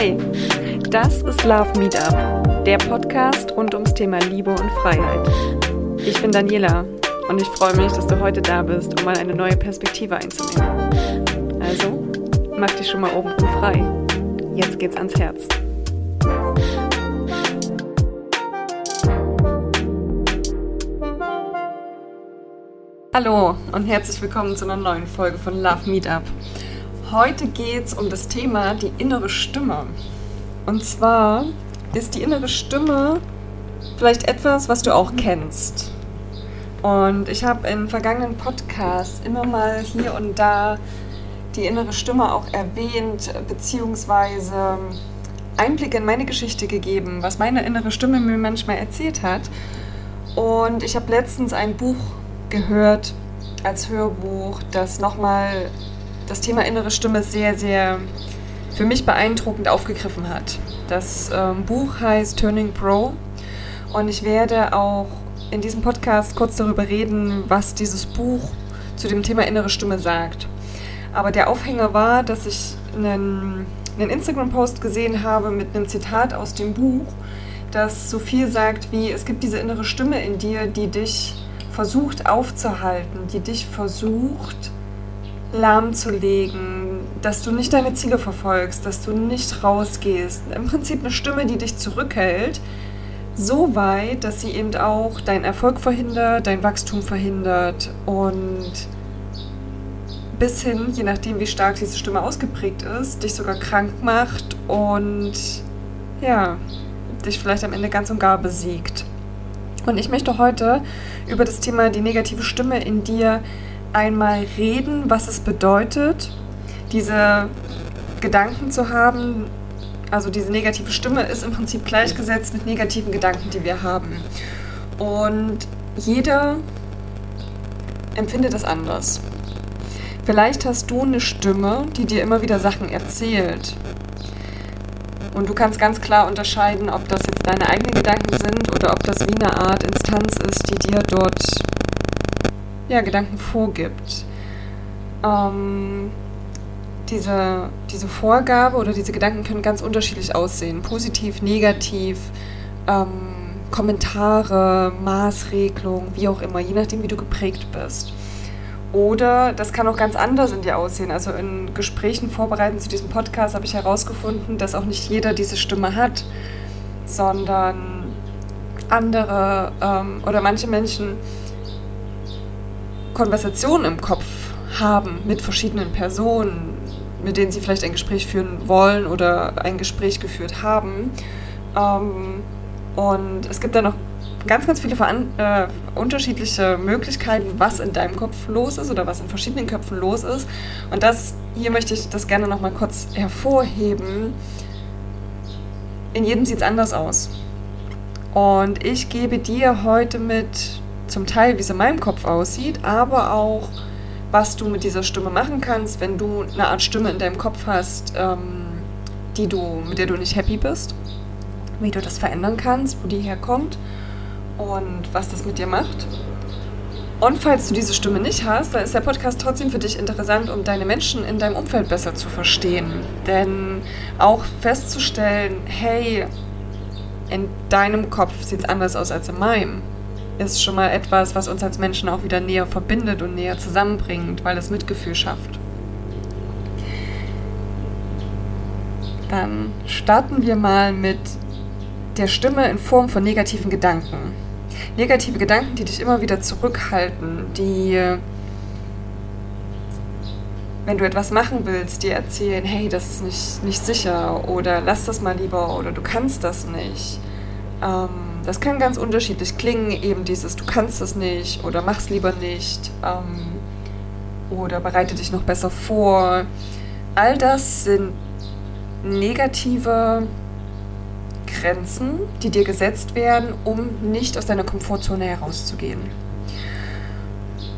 Hey, das ist Love Meetup, der Podcast rund ums Thema Liebe und Freiheit. Ich bin Daniela und ich freue mich, dass du heute da bist, um mal eine neue Perspektive einzunehmen. Also, mach dich schon mal oben frei. Jetzt geht's ans Herz. Hallo und herzlich willkommen zu einer neuen Folge von Love Meetup. Heute geht es um das Thema die innere Stimme. Und zwar ist die innere Stimme vielleicht etwas, was du auch kennst. Und ich habe in vergangenen Podcasts immer mal hier und da die innere Stimme auch erwähnt, beziehungsweise Einblicke in meine Geschichte gegeben, was meine innere Stimme mir manchmal erzählt hat. Und ich habe letztens ein Buch gehört als Hörbuch, das nochmal das Thema innere Stimme sehr, sehr für mich beeindruckend aufgegriffen hat. Das ähm, Buch heißt Turning Pro und ich werde auch in diesem Podcast kurz darüber reden, was dieses Buch zu dem Thema innere Stimme sagt. Aber der Aufhänger war, dass ich einen, einen Instagram-Post gesehen habe mit einem Zitat aus dem Buch, das so viel sagt wie, es gibt diese innere Stimme in dir, die dich versucht aufzuhalten, die dich versucht lahmzulegen, dass du nicht deine Ziele verfolgst, dass du nicht rausgehst. Im Prinzip eine Stimme, die dich zurückhält, so weit, dass sie eben auch deinen Erfolg verhindert, dein Wachstum verhindert und bis hin, je nachdem wie stark diese Stimme ausgeprägt ist, dich sogar krank macht und ja, dich vielleicht am Ende ganz und gar besiegt. Und ich möchte heute über das Thema die negative Stimme in dir einmal reden, was es bedeutet, diese Gedanken zu haben. Also diese negative Stimme ist im Prinzip gleichgesetzt mit negativen Gedanken, die wir haben. Und jeder empfindet das anders. Vielleicht hast du eine Stimme, die dir immer wieder Sachen erzählt. Und du kannst ganz klar unterscheiden, ob das jetzt deine eigenen Gedanken sind oder ob das wie eine Art Instanz ist, die dir dort ja, Gedanken vorgibt. Ähm, diese, diese Vorgabe oder diese Gedanken können ganz unterschiedlich aussehen. Positiv, negativ, ähm, Kommentare, Maßregelung, wie auch immer, je nachdem, wie du geprägt bist. Oder das kann auch ganz anders in dir aussehen. Also in Gesprächen vorbereitend zu diesem Podcast habe ich herausgefunden, dass auch nicht jeder diese Stimme hat, sondern andere ähm, oder manche Menschen Konversationen im Kopf haben mit verschiedenen Personen, mit denen sie vielleicht ein Gespräch führen wollen oder ein Gespräch geführt haben. Ähm, und es gibt da noch ganz, ganz viele äh, unterschiedliche Möglichkeiten, was in deinem Kopf los ist oder was in verschiedenen Köpfen los ist. Und das hier möchte ich das gerne noch mal kurz hervorheben. In jedem sieht es anders aus. Und ich gebe dir heute mit zum Teil, wie es in meinem Kopf aussieht, aber auch, was du mit dieser Stimme machen kannst, wenn du eine Art Stimme in deinem Kopf hast, ähm, die du, mit der du nicht happy bist, wie du das verändern kannst, wo die herkommt und was das mit dir macht. Und falls du diese Stimme nicht hast, dann ist der Podcast trotzdem für dich interessant, um deine Menschen in deinem Umfeld besser zu verstehen. Denn auch festzustellen, hey, in deinem Kopf sieht es anders aus als in meinem ist schon mal etwas, was uns als Menschen auch wieder näher verbindet und näher zusammenbringt, weil es Mitgefühl schafft. Dann starten wir mal mit der Stimme in Form von negativen Gedanken. Negative Gedanken, die dich immer wieder zurückhalten, die, wenn du etwas machen willst, dir erzählen, hey, das ist nicht, nicht sicher oder lass das mal lieber oder du kannst das nicht. Ähm, das kann ganz unterschiedlich klingen, eben dieses du kannst es nicht oder mach's lieber nicht ähm, oder bereite dich noch besser vor. All das sind negative Grenzen, die dir gesetzt werden, um nicht aus deiner Komfortzone herauszugehen.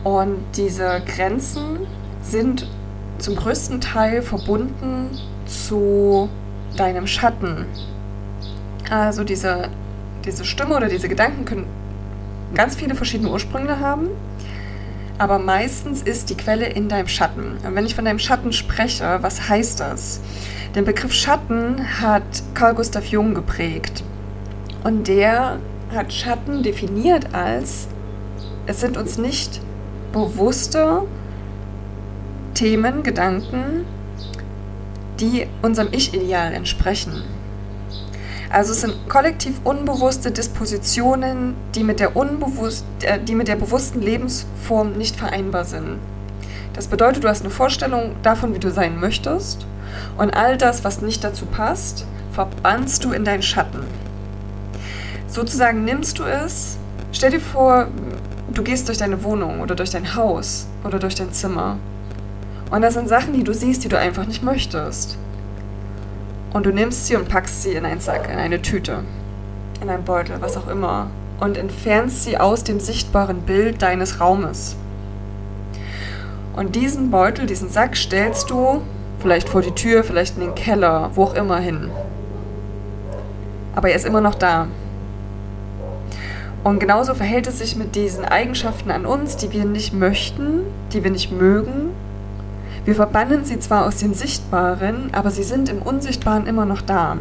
Und diese Grenzen sind zum größten Teil verbunden zu deinem Schatten. Also diese diese Stimme oder diese Gedanken können ganz viele verschiedene Ursprünge haben. aber meistens ist die Quelle in deinem Schatten. Und wenn ich von deinem Schatten spreche, was heißt das? Den Begriff Schatten hat Carl Gustav Jung geprägt. Und der hat Schatten definiert als, es sind uns nicht bewusste Themen, Gedanken, die unserem Ich-Ideal entsprechen. Also es sind kollektiv unbewusste Dispositionen, die mit, der unbewusst, äh, die mit der bewussten Lebensform nicht vereinbar sind. Das bedeutet, du hast eine Vorstellung davon, wie du sein möchtest und all das, was nicht dazu passt, verbannst du in deinen Schatten. Sozusagen nimmst du es, stell dir vor, du gehst durch deine Wohnung oder durch dein Haus oder durch dein Zimmer. Und das sind Sachen, die du siehst, die du einfach nicht möchtest. Und du nimmst sie und packst sie in einen Sack, in eine Tüte, in einen Beutel, was auch immer. Und entfernst sie aus dem sichtbaren Bild deines Raumes. Und diesen Beutel, diesen Sack stellst du vielleicht vor die Tür, vielleicht in den Keller, wo auch immer hin. Aber er ist immer noch da. Und genauso verhält es sich mit diesen Eigenschaften an uns, die wir nicht möchten, die wir nicht mögen. Wir verbannen sie zwar aus dem Sichtbaren, aber sie sind im Unsichtbaren immer noch da.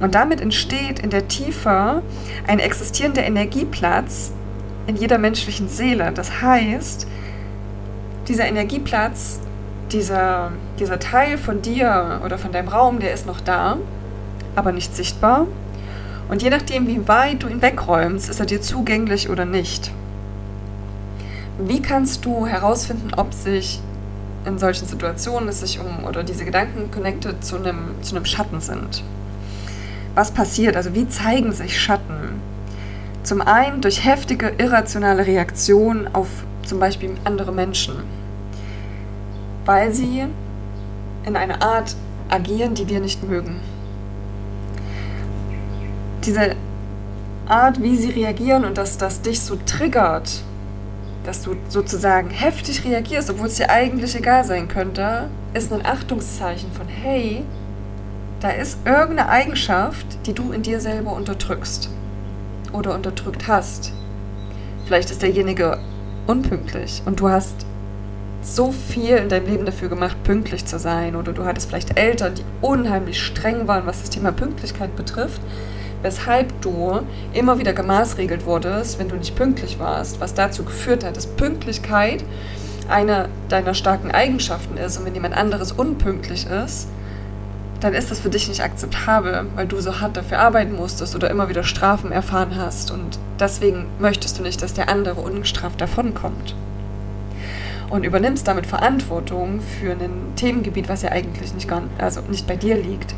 Und damit entsteht in der Tiefe ein existierender Energieplatz in jeder menschlichen Seele. Das heißt, dieser Energieplatz, dieser, dieser Teil von dir oder von deinem Raum, der ist noch da, aber nicht sichtbar. Und je nachdem, wie weit du ihn wegräumst, ist er dir zugänglich oder nicht. Wie kannst du herausfinden, ob sich in solchen Situationen es sich um oder diese Gedanken connected zu einem, zu einem Schatten sind? Was passiert? Also wie zeigen sich Schatten? Zum einen durch heftige irrationale Reaktionen auf zum Beispiel andere Menschen, weil sie in einer Art agieren, die wir nicht mögen diese Art, wie sie reagieren und dass das dich so triggert, dass du sozusagen heftig reagierst, obwohl es dir eigentlich egal sein könnte, ist ein Achtungszeichen von, hey, da ist irgendeine Eigenschaft, die du in dir selber unterdrückst oder unterdrückt hast. Vielleicht ist derjenige unpünktlich und du hast so viel in deinem Leben dafür gemacht, pünktlich zu sein oder du hattest vielleicht Eltern, die unheimlich streng waren, was das Thema Pünktlichkeit betrifft weshalb du immer wieder gemaßregelt wurdest, wenn du nicht pünktlich warst, was dazu geführt hat, dass Pünktlichkeit eine deiner starken Eigenschaften ist. Und wenn jemand anderes unpünktlich ist, dann ist das für dich nicht akzeptabel, weil du so hart dafür arbeiten musstest oder immer wieder Strafen erfahren hast. Und deswegen möchtest du nicht, dass der andere ungestraft davonkommt. Und übernimmst damit Verantwortung für ein Themengebiet, was ja eigentlich nicht, also nicht bei dir liegt.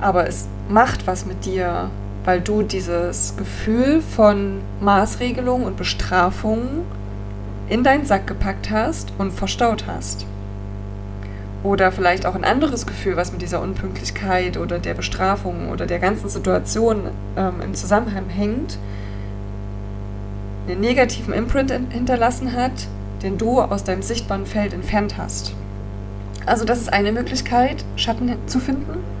Aber es macht was mit dir, weil du dieses Gefühl von Maßregelung und Bestrafung in deinen Sack gepackt hast und verstaut hast. Oder vielleicht auch ein anderes Gefühl, was mit dieser Unpünktlichkeit oder der Bestrafung oder der ganzen Situation ähm, im Zusammenhang hängt, einen negativen Imprint hinterlassen hat, den du aus deinem sichtbaren Feld entfernt hast. Also das ist eine Möglichkeit, Schatten zu finden.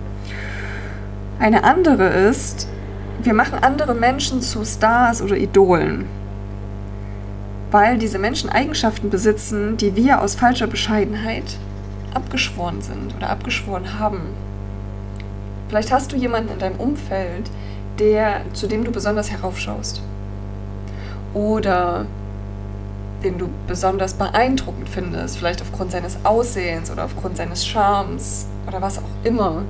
Eine andere ist, wir machen andere Menschen zu Stars oder Idolen, weil diese Menschen Eigenschaften besitzen, die wir aus falscher Bescheidenheit abgeschworen sind oder abgeschworen haben. Vielleicht hast du jemanden in deinem Umfeld, der, zu dem du besonders heraufschaust. Oder den du besonders beeindruckend findest, vielleicht aufgrund seines Aussehens oder aufgrund seines Charmes oder was auch immer.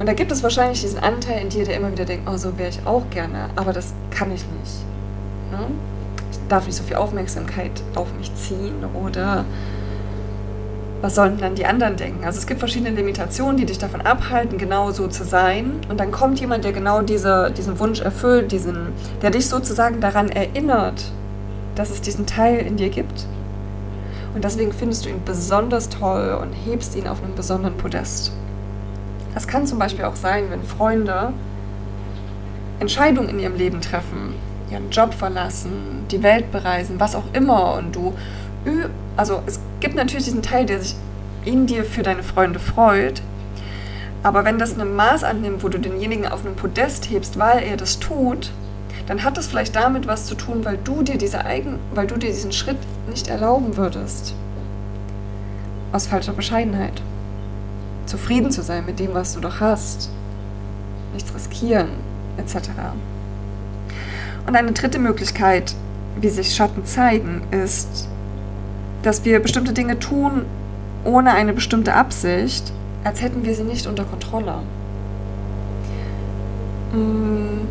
Und da gibt es wahrscheinlich diesen Anteil in dir, der immer wieder denkt, oh, so wäre ich auch gerne, aber das kann ich nicht. Ne? Ich darf nicht so viel Aufmerksamkeit auf mich ziehen oder was sollen dann die anderen denken? Also es gibt verschiedene Limitationen, die dich davon abhalten, genau so zu sein. Und dann kommt jemand, der genau diese, diesen Wunsch erfüllt, diesen, der dich sozusagen daran erinnert, dass es diesen Teil in dir gibt. Und deswegen findest du ihn besonders toll und hebst ihn auf einem besonderen Podest. Das kann zum Beispiel auch sein, wenn Freunde Entscheidungen in ihrem Leben treffen, ihren Job verlassen, die Welt bereisen, was auch immer und du, also es gibt natürlich diesen Teil, der sich in dir für deine Freunde freut, aber wenn das ein Maß annimmt, wo du denjenigen auf einem Podest hebst, weil er das tut, dann hat es vielleicht damit was zu tun, weil du dir diese eigen, weil du dir diesen Schritt nicht erlauben würdest. Aus falscher Bescheidenheit. Zufrieden zu sein mit dem, was du doch hast. Nichts riskieren, etc. Und eine dritte Möglichkeit, wie sich Schatten zeigen, ist, dass wir bestimmte Dinge tun ohne eine bestimmte Absicht, als hätten wir sie nicht unter Kontrolle. Mm,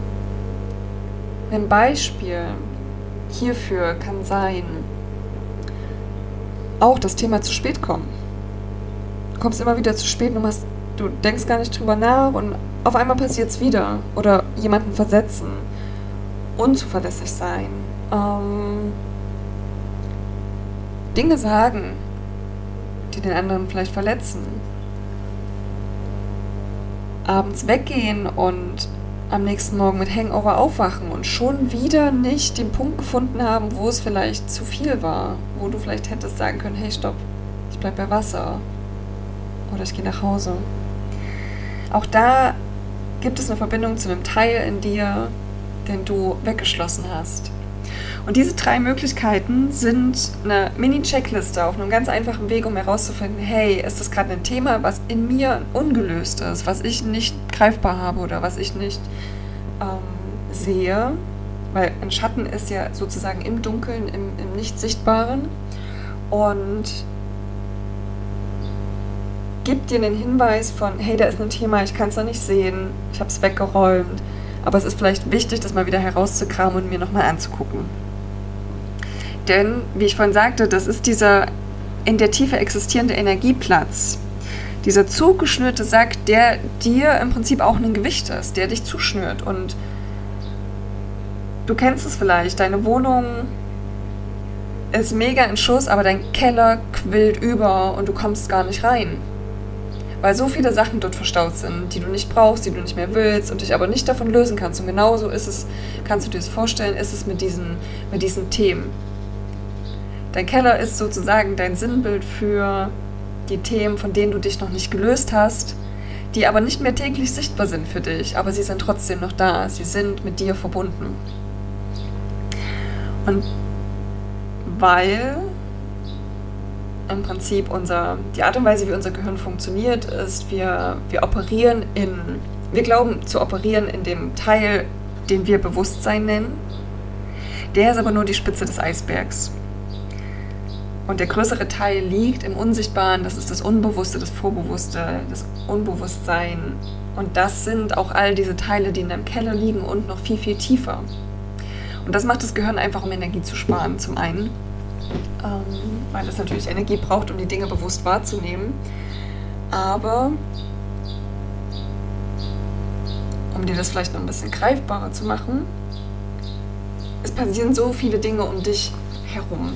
ein Beispiel hierfür kann sein, auch das Thema zu spät kommen. Du kommst immer wieder zu spät und hast, du denkst gar nicht drüber nach und auf einmal passiert es wieder. Oder jemanden versetzen, unzuverlässig sein, ähm, Dinge sagen, die den anderen vielleicht verletzen. Abends weggehen und am nächsten Morgen mit Hangover aufwachen und schon wieder nicht den Punkt gefunden haben, wo es vielleicht zu viel war, wo du vielleicht hättest sagen können, hey stopp, ich bleib bei Wasser oder ich gehe nach Hause. Auch da gibt es eine Verbindung zu einem Teil in dir, den du weggeschlossen hast. Und diese drei Möglichkeiten sind eine Mini-Checkliste auf einem ganz einfachen Weg, um herauszufinden, hey, ist das gerade ein Thema, was in mir ungelöst ist, was ich nicht greifbar habe oder was ich nicht ähm, sehe. Weil ein Schatten ist ja sozusagen im Dunkeln, im, im Nicht-Sichtbaren. Und gibt dir einen Hinweis von, hey, da ist ein Thema, ich kann es noch nicht sehen, ich habe es weggeräumt. Aber es ist vielleicht wichtig, das mal wieder herauszukramen und mir nochmal anzugucken. Denn, wie ich vorhin sagte, das ist dieser in der Tiefe existierende Energieplatz. Dieser zugeschnürte Sack, der dir im Prinzip auch ein Gewicht ist, der dich zuschnürt. Und du kennst es vielleicht, deine Wohnung ist mega in Schuss, aber dein Keller quillt über und du kommst gar nicht rein. Weil so viele Sachen dort verstaut sind, die du nicht brauchst, die du nicht mehr willst und dich aber nicht davon lösen kannst. Und genauso ist es, kannst du dir das vorstellen, ist es mit diesen, mit diesen Themen. Dein Keller ist sozusagen dein Sinnbild für die Themen, von denen du dich noch nicht gelöst hast, die aber nicht mehr täglich sichtbar sind für dich, aber sie sind trotzdem noch da, sie sind mit dir verbunden. Und weil im Prinzip unser, die Art und Weise, wie unser Gehirn funktioniert, ist, wir, wir operieren in, wir glauben zu operieren in dem Teil, den wir Bewusstsein nennen. Der ist aber nur die Spitze des Eisbergs. Und der größere Teil liegt im Unsichtbaren, das ist das Unbewusste, das Vorbewusste, das Unbewusstsein. Und das sind auch all diese Teile, die in deinem Keller liegen und noch viel, viel tiefer. Und das macht das Gehirn einfach, um Energie zu sparen, zum einen. Ähm, weil es natürlich Energie braucht, um die Dinge bewusst wahrzunehmen. Aber um dir das vielleicht noch ein bisschen greifbarer zu machen, es passieren so viele Dinge um dich herum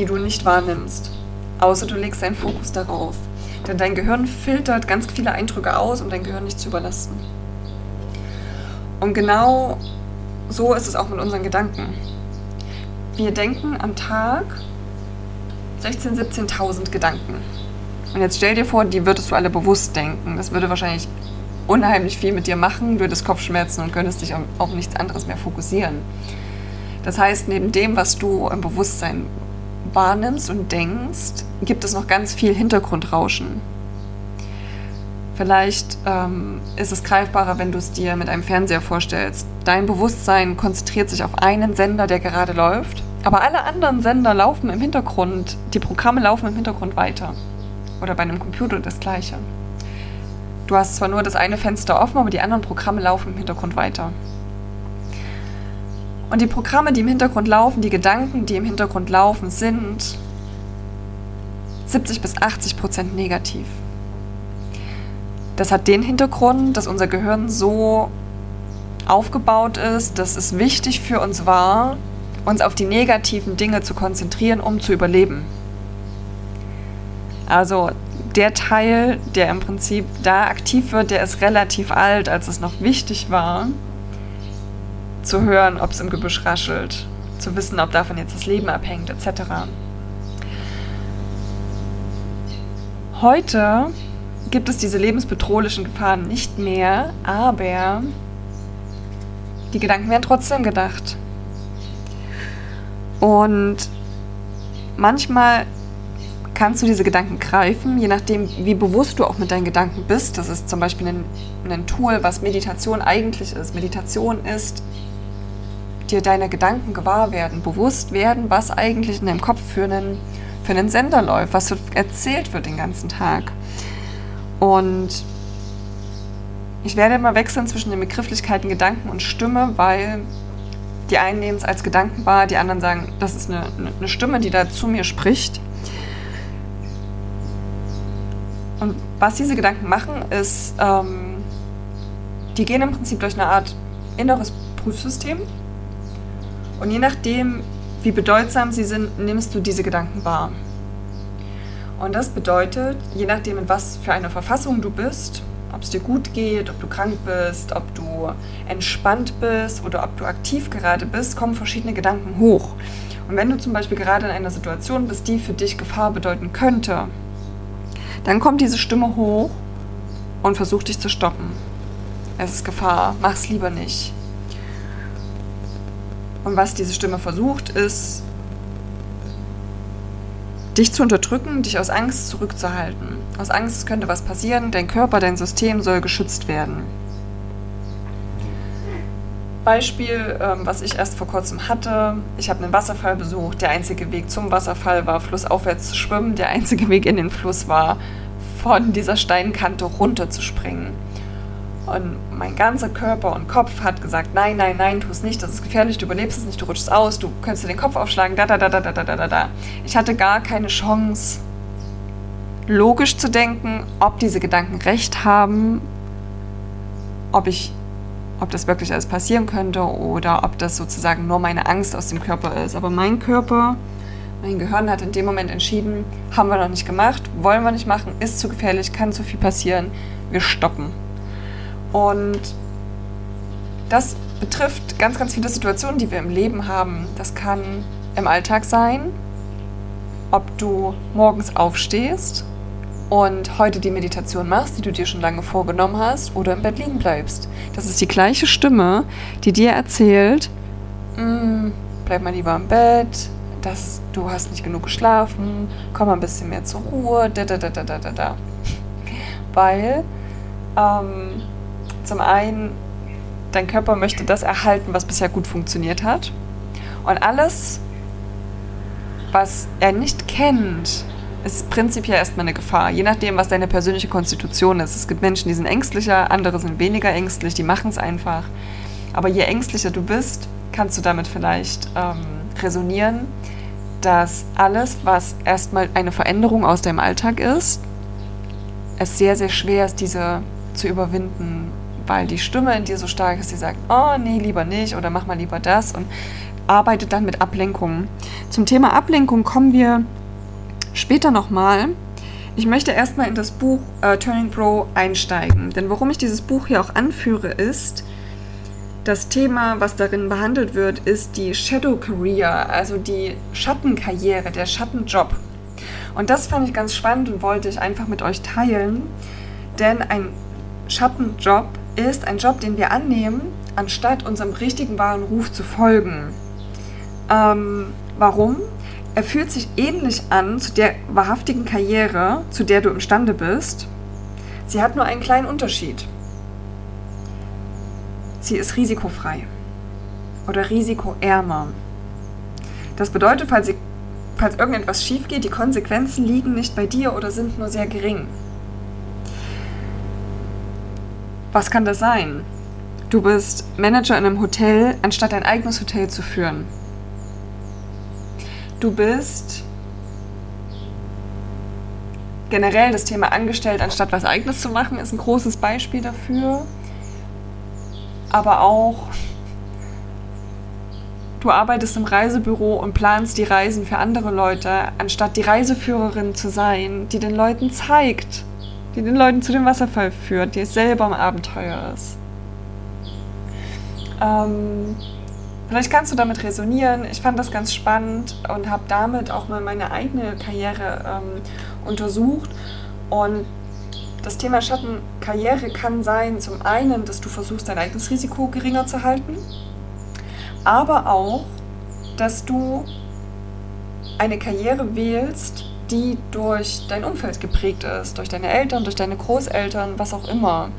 die du nicht wahrnimmst. Außer du legst deinen Fokus darauf. Denn dein Gehirn filtert ganz viele Eindrücke aus, um dein Gehirn nicht zu überlasten. Und genau so ist es auch mit unseren Gedanken. Wir denken am Tag 16.000, 17.000 Gedanken. Und jetzt stell dir vor, die würdest du alle bewusst denken. Das würde wahrscheinlich unheimlich viel mit dir machen, würdest Kopfschmerzen und könntest dich auf nichts anderes mehr fokussieren. Das heißt, neben dem, was du im Bewusstsein wahrnimmst und denkst, gibt es noch ganz viel Hintergrundrauschen. Vielleicht ähm, ist es greifbarer, wenn du es dir mit einem Fernseher vorstellst. Dein Bewusstsein konzentriert sich auf einen Sender, der gerade läuft, aber alle anderen Sender laufen im Hintergrund, die Programme laufen im Hintergrund weiter. Oder bei einem Computer das gleiche. Du hast zwar nur das eine Fenster offen, aber die anderen Programme laufen im Hintergrund weiter. Und die Programme, die im Hintergrund laufen, die Gedanken, die im Hintergrund laufen, sind 70 bis 80 Prozent negativ. Das hat den Hintergrund, dass unser Gehirn so aufgebaut ist, dass es wichtig für uns war, uns auf die negativen Dinge zu konzentrieren, um zu überleben. Also der Teil, der im Prinzip da aktiv wird, der ist relativ alt, als es noch wichtig war, zu hören, ob es im Gebüsch raschelt, zu wissen, ob davon jetzt das Leben abhängt, etc. Heute gibt es diese lebensbedrohlichen Gefahren nicht mehr, aber Die Gedanken werden trotzdem gedacht. Und manchmal kannst du diese Gedanken greifen, je nachdem, wie bewusst du auch mit deinen Gedanken bist. Das ist zum Beispiel ein, ein Tool, was Meditation eigentlich ist. Meditation ist dir deine Gedanken gewahr werden, bewusst werden, was eigentlich in deinem Kopf für einen, für einen Sender läuft, was erzählt wird den ganzen Tag. Und ich werde immer wechseln zwischen den Begrifflichkeiten Gedanken und Stimme, weil die einen nehmen es als Gedanken wahr, die anderen sagen, das ist eine, eine Stimme, die da zu mir spricht. Und was diese Gedanken machen, ist, ähm, die gehen im Prinzip durch eine Art inneres Prüfsystem. Und je nachdem, wie bedeutsam sie sind, nimmst du diese Gedanken wahr. Und das bedeutet, je nachdem, in was für eine Verfassung du bist, ob es dir gut geht, ob du krank bist, ob du entspannt bist oder ob du aktiv gerade bist, kommen verschiedene Gedanken hoch. Und wenn du zum Beispiel gerade in einer Situation bist, die für dich Gefahr bedeuten könnte, dann kommt diese Stimme hoch und versucht dich zu stoppen. Es ist Gefahr, mach es lieber nicht. Und was diese Stimme versucht, ist, dich zu unterdrücken, dich aus Angst zurückzuhalten. Aus Angst, es könnte was passieren, dein Körper, dein System soll geschützt werden. Beispiel, ähm, was ich erst vor kurzem hatte. Ich habe einen Wasserfall besucht. Der einzige Weg zum Wasserfall war flussaufwärts zu schwimmen. Der einzige Weg in den Fluss war, von dieser Steinkante runter zu springen. Und mein ganzer Körper und Kopf hat gesagt, nein, nein, nein, tu es nicht, das ist gefährlich, du überlebst es nicht, du rutschst aus, du könntest dir den Kopf aufschlagen, da, da, da, da, da, da, da, da. Ich hatte gar keine Chance, logisch zu denken, ob diese Gedanken recht haben, ob ich, ob das wirklich alles passieren könnte oder ob das sozusagen nur meine Angst aus dem Körper ist. Aber mein Körper, mein Gehirn hat in dem Moment entschieden, haben wir noch nicht gemacht, wollen wir nicht machen, ist zu gefährlich, kann zu viel passieren, wir stoppen. Und das betrifft ganz, ganz viele Situationen, die wir im Leben haben. Das kann im Alltag sein, ob du morgens aufstehst und heute die Meditation machst, die du dir schon lange vorgenommen hast, oder im Bett liegen bleibst. Das ist die gleiche Stimme, die dir erzählt, mm, bleib mal lieber im Bett, das, du hast nicht genug geschlafen, komm mal ein bisschen mehr zur Ruhe, da, da, da, da, da, da. Weil ähm, zum einen, dein Körper möchte das erhalten, was bisher gut funktioniert hat. Und alles, was er nicht kennt, ist prinzipiell erstmal eine Gefahr, je nachdem, was deine persönliche Konstitution ist. Es gibt Menschen, die sind ängstlicher, andere sind weniger ängstlich, die machen es einfach. Aber je ängstlicher du bist, kannst du damit vielleicht ähm, resonieren, dass alles, was erstmal eine Veränderung aus deinem Alltag ist, es sehr, sehr schwer ist, diese zu überwinden weil die Stimme in dir so stark ist, die sagt, oh nee, lieber nicht oder mach mal lieber das und arbeitet dann mit Ablenkungen. Zum Thema Ablenkung kommen wir später nochmal. Ich möchte erstmal in das Buch äh, Turning Pro einsteigen, denn warum ich dieses Buch hier auch anführe, ist, das Thema, was darin behandelt wird, ist die Shadow Career, also die Schattenkarriere, der Schattenjob. Und das fand ich ganz spannend und wollte ich einfach mit euch teilen, denn ein Schattenjob ist ein Job, den wir annehmen, anstatt unserem richtigen wahren Ruf zu folgen. Ähm, warum? Er fühlt sich ähnlich an zu der wahrhaftigen Karriere, zu der du imstande bist. Sie hat nur einen kleinen Unterschied. Sie ist risikofrei oder risikoärmer. Das bedeutet, falls, sie, falls irgendetwas schief geht, die Konsequenzen liegen nicht bei dir oder sind nur sehr gering. Was kann das sein? Du bist Manager in einem Hotel, anstatt ein eigenes Hotel zu führen. Du bist generell das Thema angestellt, anstatt was eigenes zu machen, ist ein großes Beispiel dafür. Aber auch, du arbeitest im Reisebüro und planst die Reisen für andere Leute, anstatt die Reiseführerin zu sein, die den Leuten zeigt, die den Leuten zu dem Wasserfall führt, die selber im Abenteuer ist. Ähm, vielleicht kannst du damit resonieren. Ich fand das ganz spannend und habe damit auch mal meine eigene Karriere ähm, untersucht. Und das Thema Schattenkarriere kann sein, zum einen, dass du versuchst, dein eigenes Risiko geringer zu halten. aber auch, dass du eine Karriere wählst, die durch dein Umfeld geprägt ist, durch deine Eltern, durch deine Großeltern, was auch immer.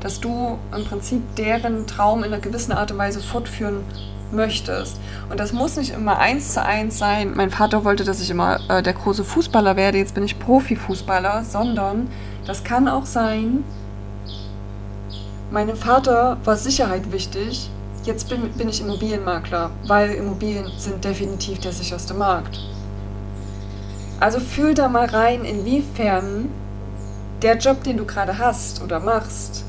Dass du im Prinzip deren Traum in einer gewissen Art und Weise fortführen möchtest. Und das muss nicht immer eins zu eins sein. Mein Vater wollte, dass ich immer äh, der große Fußballer werde, jetzt bin ich Profifußballer, sondern das kann auch sein, meinem Vater war Sicherheit wichtig, jetzt bin, bin ich Immobilienmakler, weil Immobilien sind definitiv der sicherste Markt. Also fühl da mal rein, inwiefern der Job, den du gerade hast oder machst,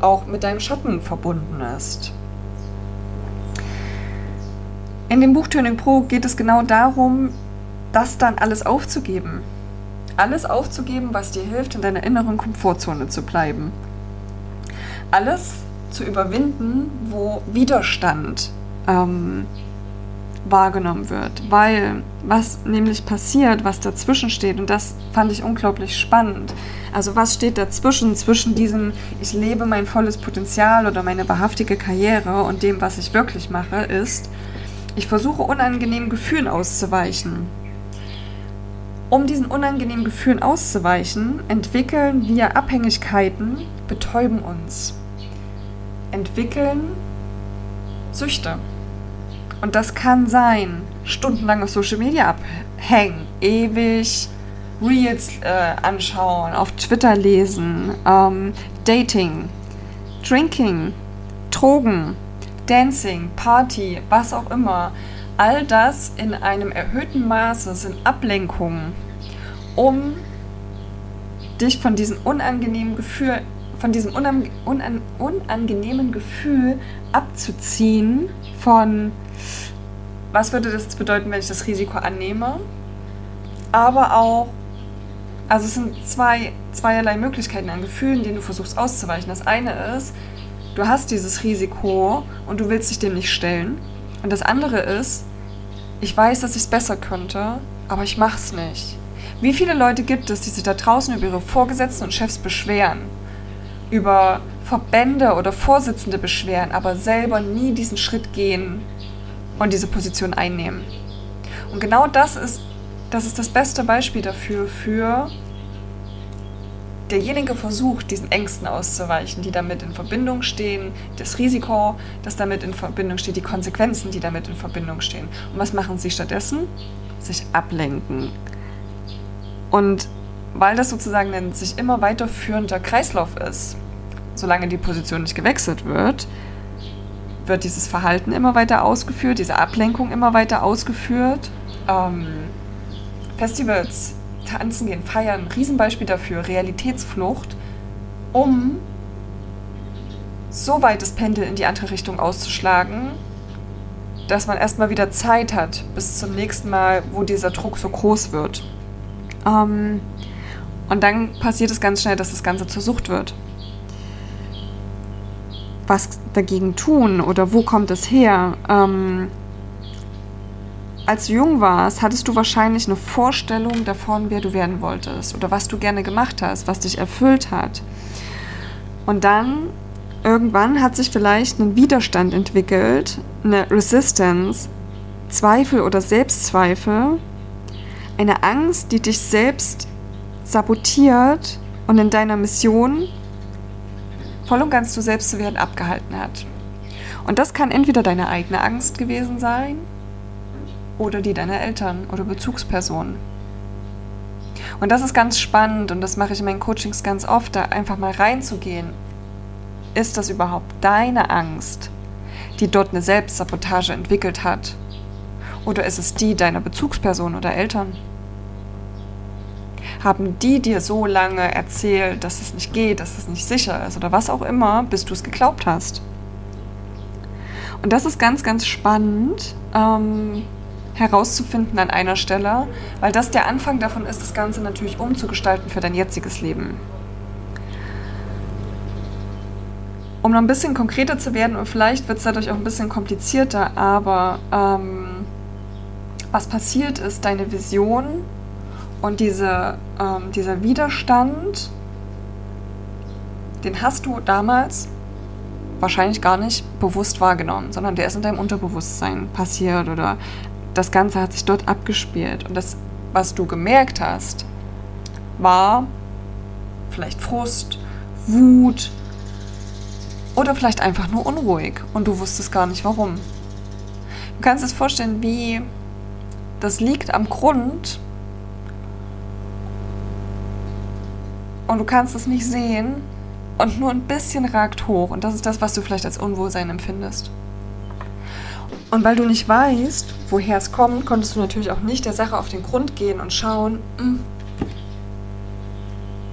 auch mit deinem Schatten verbunden ist. In dem Buch Turning Pro geht es genau darum, das dann alles aufzugeben. Alles aufzugeben, was dir hilft, in deiner inneren Komfortzone zu bleiben. Alles zu überwinden, wo Widerstand ähm, wahrgenommen wird. Weil was nämlich passiert, was dazwischen steht, und das fand ich unglaublich spannend. Also was steht dazwischen, zwischen diesem, ich lebe mein volles Potenzial oder meine wahrhaftige Karriere und dem, was ich wirklich mache, ist, ich versuche unangenehmen Gefühlen auszuweichen. Um diesen unangenehmen Gefühlen auszuweichen, entwickeln wir Abhängigkeiten, betäuben uns. Entwickeln Süchte. Und das kann sein, stundenlang auf Social Media abhängen, ewig Reels äh, anschauen, auf Twitter lesen, ähm, Dating, Drinking, Drogen, Dancing, Party, was auch immer, all das in einem erhöhten Maße sind Ablenkungen, um dich von diesem unangenehmen Gefühl, von diesem unan, unan, unangenehmen Gefühl abzuziehen von, was würde das jetzt bedeuten, wenn ich das Risiko annehme, aber auch, also es sind zwei, zweierlei Möglichkeiten an Gefühlen, denen du versuchst auszuweichen. Das eine ist, du hast dieses Risiko und du willst dich dem nicht stellen. Und das andere ist, ich weiß, dass ich es besser könnte, aber ich mache es nicht. Wie viele Leute gibt es, die sich da draußen über ihre Vorgesetzten und Chefs beschweren, über Verbände oder Vorsitzende beschweren, aber selber nie diesen Schritt gehen und diese Position einnehmen? Und genau das ist, das ist das beste Beispiel dafür, für derjenige versucht, diesen Ängsten auszuweichen, die damit in Verbindung stehen, das Risiko, das damit in Verbindung steht, die Konsequenzen, die damit in Verbindung stehen. Und was machen sie stattdessen? Sich ablenken. Und weil das sozusagen ein sich immer weiterführender Kreislauf ist, solange die Position nicht gewechselt wird, wird dieses Verhalten immer weiter ausgeführt, diese Ablenkung immer weiter ausgeführt. Ähm, Festivals, tanzen gehen, feiern, Riesenbeispiel dafür, Realitätsflucht, um so weit das Pendel in die andere Richtung auszuschlagen, dass man erstmal wieder Zeit hat bis zum nächsten Mal, wo dieser Druck so groß wird. Ähm, und dann passiert es ganz schnell, dass das Ganze zur Sucht wird. Was dagegen tun oder wo kommt es her? Ähm, als du jung warst, hattest du wahrscheinlich eine Vorstellung davon, wer du werden wolltest oder was du gerne gemacht hast, was dich erfüllt hat. Und dann irgendwann hat sich vielleicht ein Widerstand entwickelt, eine Resistance, Zweifel oder Selbstzweifel, eine Angst, die dich selbst sabotiert und in deiner Mission voll und ganz du selbst zu werden abgehalten hat. Und das kann entweder deine eigene Angst gewesen sein oder die deiner Eltern oder Bezugspersonen. Und das ist ganz spannend und das mache ich in meinen Coachings ganz oft, da einfach mal reinzugehen. Ist das überhaupt deine Angst, die dort eine Selbstsabotage entwickelt hat? Oder ist es die deiner Bezugsperson oder Eltern? Haben die dir so lange erzählt, dass es nicht geht, dass es nicht sicher ist oder was auch immer, bis du es geglaubt hast? Und das ist ganz, ganz spannend. Ähm, herauszufinden an einer Stelle, weil das der Anfang davon ist, das Ganze natürlich umzugestalten für dein jetziges Leben. Um noch ein bisschen konkreter zu werden, und vielleicht wird es dadurch auch ein bisschen komplizierter, aber ähm, was passiert ist, deine Vision und diese, ähm, dieser Widerstand, den hast du damals wahrscheinlich gar nicht bewusst wahrgenommen, sondern der ist in deinem Unterbewusstsein passiert oder das Ganze hat sich dort abgespielt. Und das, was du gemerkt hast, war vielleicht Frust, Wut oder vielleicht einfach nur unruhig und du wusstest gar nicht warum. Du kannst es vorstellen, wie das liegt am Grund und du kannst es nicht sehen und nur ein bisschen ragt hoch und das ist das, was du vielleicht als Unwohlsein empfindest. Und weil du nicht weißt, woher es kommt, konntest du natürlich auch nicht der Sache auf den Grund gehen und schauen, hm,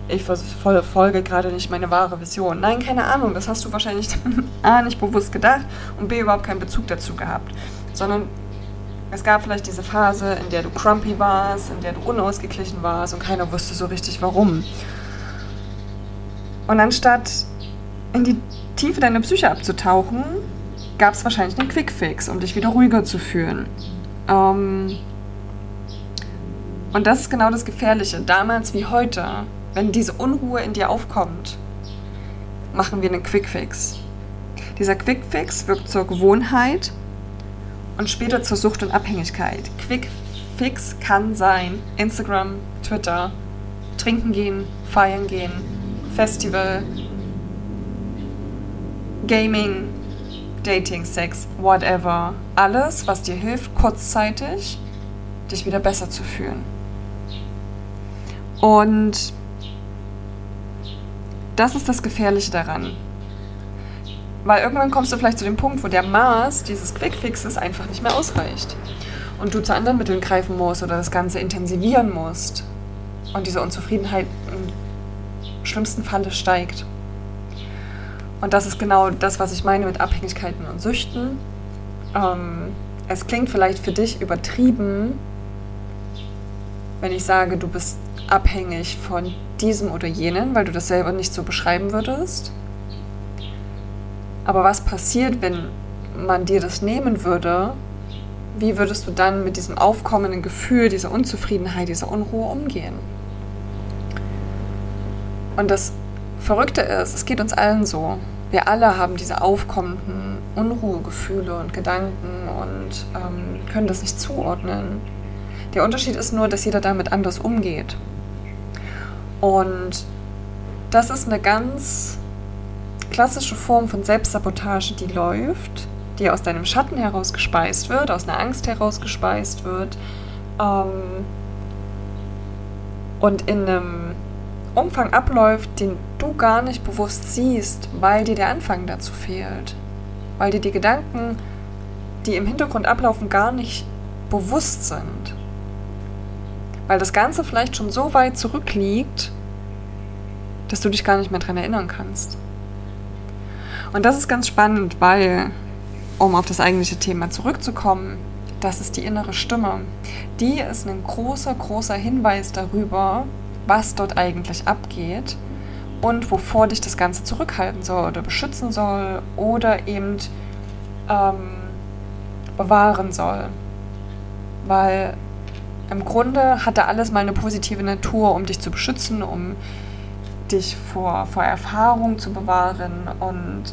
ich verfolge gerade nicht meine wahre Vision. Nein, keine Ahnung, das hast du wahrscheinlich A nicht bewusst gedacht und B überhaupt keinen Bezug dazu gehabt. Sondern es gab vielleicht diese Phase, in der du crumpy warst, in der du unausgeglichen warst und keiner wusste so richtig warum. Und anstatt in die Tiefe deiner Psyche abzutauchen, gab es wahrscheinlich einen Quickfix, um dich wieder ruhiger zu fühlen. Ähm und das ist genau das Gefährliche, damals wie heute. Wenn diese Unruhe in dir aufkommt, machen wir einen Quickfix. Dieser Quickfix wirkt zur Gewohnheit und später zur Sucht und Abhängigkeit. Quickfix kann sein Instagram, Twitter, trinken gehen, feiern gehen, Festival, Gaming, Dating, Sex, whatever. Alles, was dir hilft, kurzzeitig dich wieder besser zu fühlen. Und das ist das Gefährliche daran. Weil irgendwann kommst du vielleicht zu dem Punkt, wo der Maß dieses Quickfixes einfach nicht mehr ausreicht. Und du zu anderen Mitteln greifen musst oder das Ganze intensivieren musst. Und diese Unzufriedenheit schlimmsten Falle steigt. Und das ist genau das, was ich meine mit Abhängigkeiten und Süchten. Ähm, es klingt vielleicht für dich übertrieben, wenn ich sage, du bist abhängig von diesem oder jenen, weil du das selber nicht so beschreiben würdest. Aber was passiert, wenn man dir das nehmen würde? Wie würdest du dann mit diesem aufkommenden Gefühl, dieser Unzufriedenheit, dieser Unruhe umgehen? Und das Verrückte ist, es geht uns allen so. Wir alle haben diese aufkommenden Unruhegefühle und Gedanken und ähm, können das nicht zuordnen. Der Unterschied ist nur, dass jeder damit anders umgeht. Und das ist eine ganz klassische Form von Selbstsabotage, die läuft, die aus deinem Schatten heraus gespeist wird, aus einer Angst heraus gespeist wird ähm, und in einem Umfang abläuft, den du gar nicht bewusst siehst, weil dir der Anfang dazu fehlt, weil dir die Gedanken, die im Hintergrund ablaufen, gar nicht bewusst sind weil das Ganze vielleicht schon so weit zurückliegt, dass du dich gar nicht mehr daran erinnern kannst. Und das ist ganz spannend, weil, um auf das eigentliche Thema zurückzukommen, das ist die innere Stimme. Die ist ein großer, großer Hinweis darüber, was dort eigentlich abgeht und wovor dich das Ganze zurückhalten soll oder beschützen soll oder eben ähm, bewahren soll. Weil im Grunde hat da alles mal eine positive Natur, um dich zu beschützen, um dich vor, vor Erfahrung zu bewahren. Und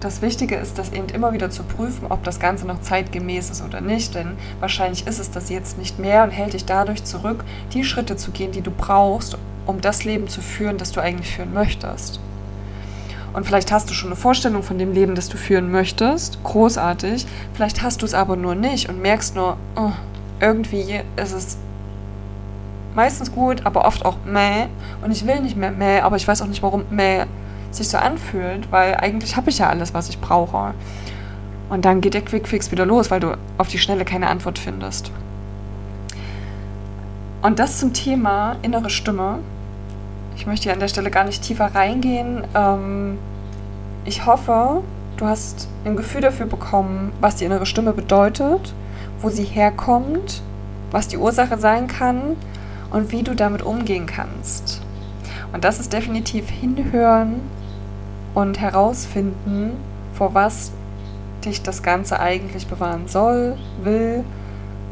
das Wichtige ist, das eben immer wieder zu prüfen, ob das Ganze noch zeitgemäß ist oder nicht. Denn wahrscheinlich ist es das jetzt nicht mehr und hält dich dadurch zurück, die Schritte zu gehen, die du brauchst, um das Leben zu führen, das du eigentlich führen möchtest. Und vielleicht hast du schon eine Vorstellung von dem Leben, das du führen möchtest. Großartig. Vielleicht hast du es aber nur nicht und merkst nur, oh, irgendwie ist es meistens gut, aber oft auch meh. Und ich will nicht mehr meh, aber ich weiß auch nicht, warum meh sich so anfühlt, weil eigentlich habe ich ja alles, was ich brauche. Und dann geht der Quickfix wieder los, weil du auf die Schnelle keine Antwort findest. Und das zum Thema innere Stimme. Ich möchte hier an der Stelle gar nicht tiefer reingehen. Ähm, ich hoffe, du hast ein Gefühl dafür bekommen, was die innere Stimme bedeutet wo sie herkommt, was die Ursache sein kann und wie du damit umgehen kannst. Und das ist definitiv hinhören und herausfinden, vor was dich das Ganze eigentlich bewahren soll, will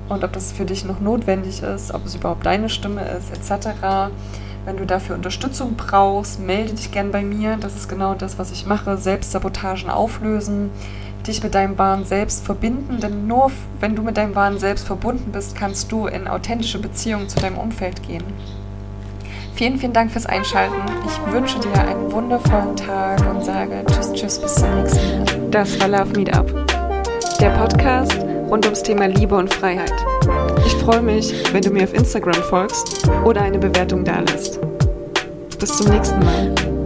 und ob das für dich noch notwendig ist, ob es überhaupt deine Stimme ist, etc. Wenn du dafür Unterstützung brauchst, melde dich gern bei mir. Das ist genau das, was ich mache. Selbstsabotagen auflösen, dich mit deinem wahren Selbst verbinden. Denn nur wenn du mit deinem wahren Selbst verbunden bist, kannst du in authentische Beziehungen zu deinem Umfeld gehen. Vielen, vielen Dank fürs Einschalten. Ich wünsche dir einen wundervollen Tag und sage Tschüss, Tschüss, bis zum nächsten Mal. Das war Love Meetup, der Podcast rund ums Thema Liebe und Freiheit. Ich freue mich, wenn du mir auf Instagram folgst oder eine Bewertung dalässt. Bis zum nächsten Mal.